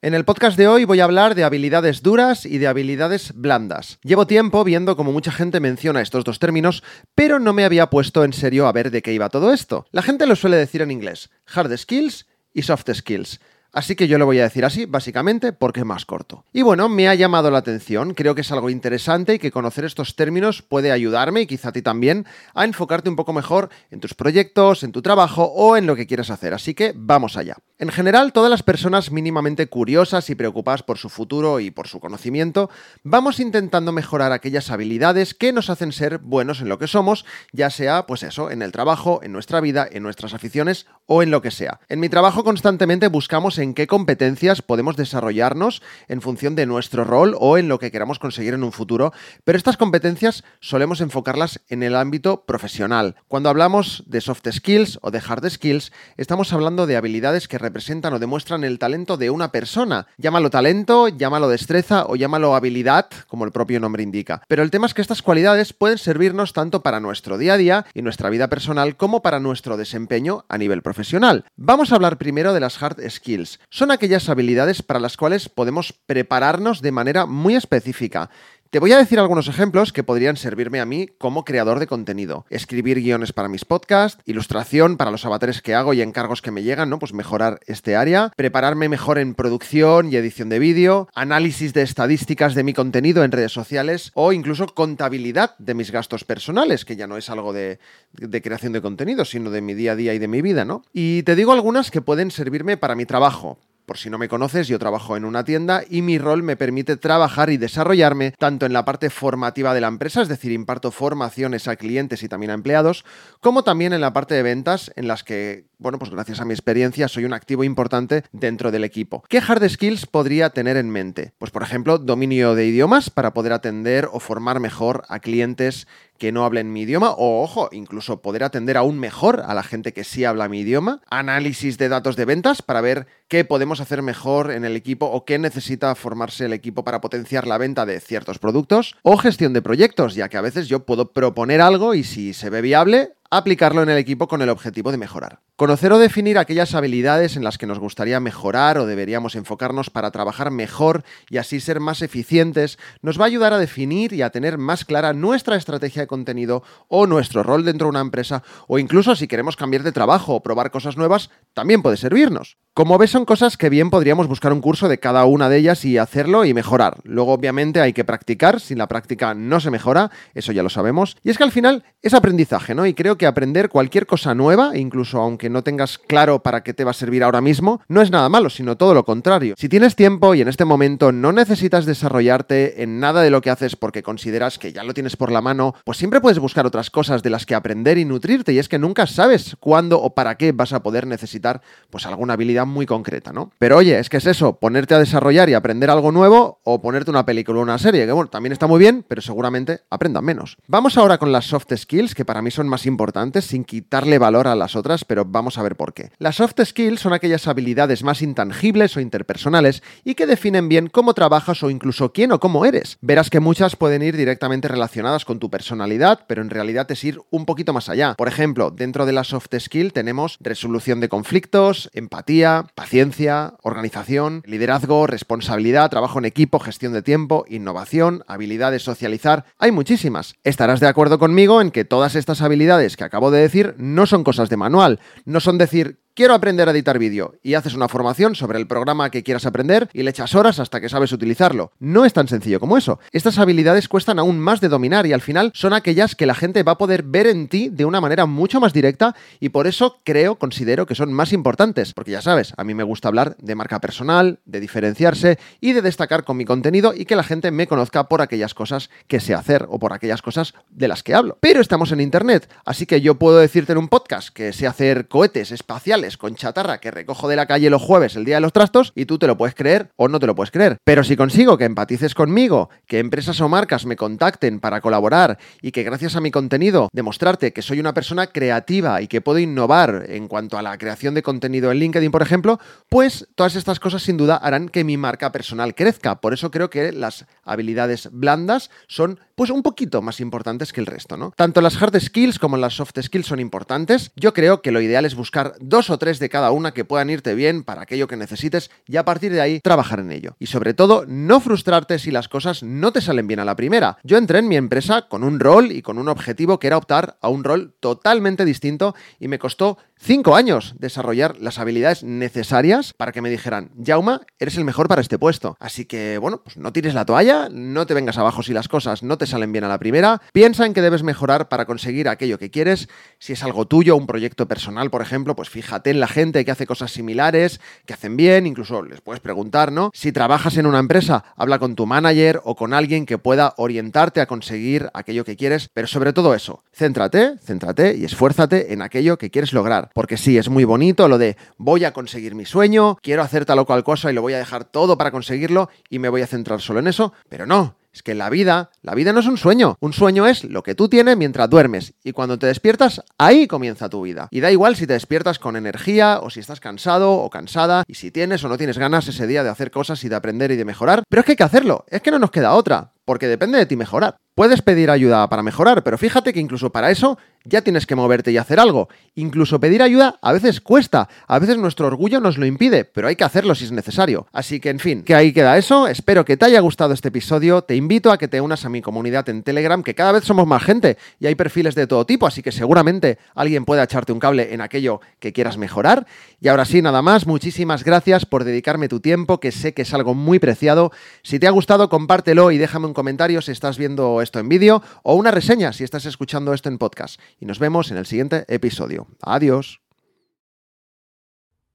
En el podcast de hoy voy a hablar de habilidades duras y de habilidades blandas. Llevo tiempo viendo cómo mucha gente menciona estos dos términos, pero no me había puesto en serio a ver de qué iba todo esto. La gente lo suele decir en inglés, hard skills y soft skills. Así que yo lo voy a decir así, básicamente, porque es más corto. Y bueno, me ha llamado la atención, creo que es algo interesante y que conocer estos términos puede ayudarme, y quizá a ti también, a enfocarte un poco mejor en tus proyectos, en tu trabajo o en lo que quieras hacer. Así que vamos allá. En general, todas las personas mínimamente curiosas y preocupadas por su futuro y por su conocimiento, vamos intentando mejorar aquellas habilidades que nos hacen ser buenos en lo que somos, ya sea, pues eso, en el trabajo, en nuestra vida, en nuestras aficiones o en lo que sea. En mi trabajo constantemente buscamos en qué competencias podemos desarrollarnos en función de nuestro rol o en lo que queramos conseguir en un futuro, pero estas competencias solemos enfocarlas en el ámbito profesional. Cuando hablamos de soft skills o de hard skills, estamos hablando de habilidades que representan o demuestran el talento de una persona. Llámalo talento, llámalo destreza o llámalo habilidad, como el propio nombre indica. Pero el tema es que estas cualidades pueden servirnos tanto para nuestro día a día y nuestra vida personal como para nuestro desempeño a nivel profesional. Vamos a hablar primero de las hard skills son aquellas habilidades para las cuales podemos prepararnos de manera muy específica. Te voy a decir algunos ejemplos que podrían servirme a mí como creador de contenido. Escribir guiones para mis podcasts, ilustración para los avatares que hago y encargos que me llegan, ¿no? Pues mejorar este área, prepararme mejor en producción y edición de vídeo, análisis de estadísticas de mi contenido en redes sociales o incluso contabilidad de mis gastos personales, que ya no es algo de, de creación de contenido, sino de mi día a día y de mi vida, ¿no? Y te digo algunas que pueden servirme para mi trabajo, por si no me conoces, yo trabajo en una tienda y mi rol me permite trabajar y desarrollarme tanto en la parte formativa de la empresa, es decir, imparto formaciones a clientes y también a empleados, como también en la parte de ventas en las que, bueno, pues gracias a mi experiencia soy un activo importante dentro del equipo. ¿Qué hard skills podría tener en mente? Pues por ejemplo, dominio de idiomas para poder atender o formar mejor a clientes que no hablen mi idioma o, ojo, incluso poder atender aún mejor a la gente que sí habla mi idioma. Análisis de datos de ventas para ver qué podemos hacer mejor en el equipo o qué necesita formarse el equipo para potenciar la venta de ciertos productos. O gestión de proyectos, ya que a veces yo puedo proponer algo y si se ve viable, aplicarlo en el equipo con el objetivo de mejorar. Conocer o definir aquellas habilidades en las que nos gustaría mejorar o deberíamos enfocarnos para trabajar mejor y así ser más eficientes nos va a ayudar a definir y a tener más clara nuestra estrategia de contenido o nuestro rol dentro de una empresa o incluso si queremos cambiar de trabajo o probar cosas nuevas, también puede servirnos. Como ves, son cosas que bien podríamos buscar un curso de cada una de ellas y hacerlo y mejorar. Luego, obviamente, hay que practicar. Sin la práctica no se mejora, eso ya lo sabemos. Y es que al final es aprendizaje, ¿no? Y creo que aprender cualquier cosa nueva, incluso aunque no tengas claro para qué te va a servir ahora mismo, no es nada malo, sino todo lo contrario. Si tienes tiempo y en este momento no necesitas desarrollarte en nada de lo que haces porque consideras que ya lo tienes por la mano, pues siempre puedes buscar otras cosas de las que aprender y nutrirte. Y es que nunca sabes cuándo o para qué vas a poder necesitar pues alguna habilidad muy concreta, ¿no? Pero oye, es que es eso, ponerte a desarrollar y aprender algo nuevo o ponerte una película o una serie, que bueno, también está muy bien, pero seguramente aprendan menos. Vamos ahora con las soft skills, que para mí son más importantes, sin quitarle valor a las otras, pero vamos a ver por qué. Las soft skills son aquellas habilidades más intangibles o interpersonales y que definen bien cómo trabajas o incluso quién o cómo eres. Verás que muchas pueden ir directamente relacionadas con tu personalidad, pero en realidad es ir un poquito más allá. Por ejemplo, dentro de la soft skill tenemos resolución de conflictos, empatía, paciencia, organización, liderazgo, responsabilidad, trabajo en equipo, gestión de tiempo, innovación, habilidad de socializar. Hay muchísimas. Estarás de acuerdo conmigo en que todas estas habilidades que acabo de decir no son cosas de manual, no son decir quiero aprender a editar vídeo y haces una formación sobre el programa que quieras aprender y le echas horas hasta que sabes utilizarlo. No es tan sencillo como eso. Estas habilidades cuestan aún más de dominar y al final son aquellas que la gente va a poder ver en ti de una manera mucho más directa y por eso creo, considero que son más importantes, porque ya sabes, a mí me gusta hablar de marca personal, de diferenciarse y de destacar con mi contenido y que la gente me conozca por aquellas cosas que sé hacer o por aquellas cosas de las que hablo. Pero estamos en Internet, así que yo puedo decirte en un podcast que sé hacer cohetes espaciales con chatarra que recojo de la calle los jueves, el día de los trastos, y tú te lo puedes creer o no te lo puedes creer. Pero si consigo que empatices conmigo, que empresas o marcas me contacten para colaborar y que gracias a mi contenido demostrarte que soy una persona creativa y que puedo innovar en cuanto a la creación de contenido en LinkedIn, por ejemplo, pues todas estas cosas sin duda harán que mi marca personal crezca. Por eso creo que las habilidades blandas son pues un poquito más importantes que el resto, ¿no? Tanto las hard skills como las soft skills son importantes. Yo creo que lo ideal es buscar dos o tres de cada una que puedan irte bien para aquello que necesites y a partir de ahí trabajar en ello. Y sobre todo, no frustrarte si las cosas no te salen bien a la primera. Yo entré en mi empresa con un rol y con un objetivo que era optar a un rol totalmente distinto y me costó cinco años desarrollar las habilidades necesarias para que me dijeran, Jauma, eres el mejor para este puesto. Así que, bueno, pues no tires la toalla, no te vengas abajo si las cosas no te salen bien a la primera, piensa en que debes mejorar para conseguir aquello que quieres. Si es algo tuyo, un proyecto personal, por ejemplo, pues fíjate en la gente que hace cosas similares, que hacen bien, incluso les puedes preguntar, ¿no? Si trabajas en una empresa, habla con tu manager o con alguien que pueda orientarte a conseguir aquello que quieres, pero sobre todo eso, céntrate, céntrate y esfuérzate en aquello que quieres lograr. Porque sí, es muy bonito lo de voy a conseguir mi sueño, quiero hacer tal o cual cosa y lo voy a dejar todo para conseguirlo y me voy a centrar solo en eso, pero no. Es que la vida, la vida no es un sueño. Un sueño es lo que tú tienes mientras duermes. Y cuando te despiertas, ahí comienza tu vida. Y da igual si te despiertas con energía o si estás cansado o cansada y si tienes o no tienes ganas ese día de hacer cosas y de aprender y de mejorar. Pero es que hay que hacerlo. Es que no nos queda otra. Porque depende de ti mejorar. Puedes pedir ayuda para mejorar, pero fíjate que incluso para eso ya tienes que moverte y hacer algo. Incluso pedir ayuda a veces cuesta, a veces nuestro orgullo nos lo impide, pero hay que hacerlo si es necesario. Así que en fin, que ahí queda eso, espero que te haya gustado este episodio, te invito a que te unas a mi comunidad en Telegram, que cada vez somos más gente y hay perfiles de todo tipo, así que seguramente alguien pueda echarte un cable en aquello que quieras mejorar. Y ahora sí, nada más, muchísimas gracias por dedicarme tu tiempo, que sé que es algo muy preciado. Si te ha gustado, compártelo y déjame un comentario si estás viendo esto en vídeo o una reseña si estás escuchando esto en podcast. Y nos vemos en el siguiente episodio. Adiós.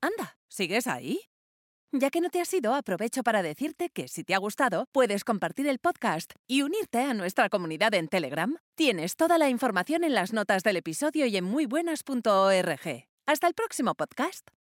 Anda, ¿sigues ahí? Ya que no te has ido, aprovecho para decirte que si te ha gustado, puedes compartir el podcast y unirte a nuestra comunidad en Telegram. Tienes toda la información en las notas del episodio y en muybuenas.org. Hasta el próximo podcast.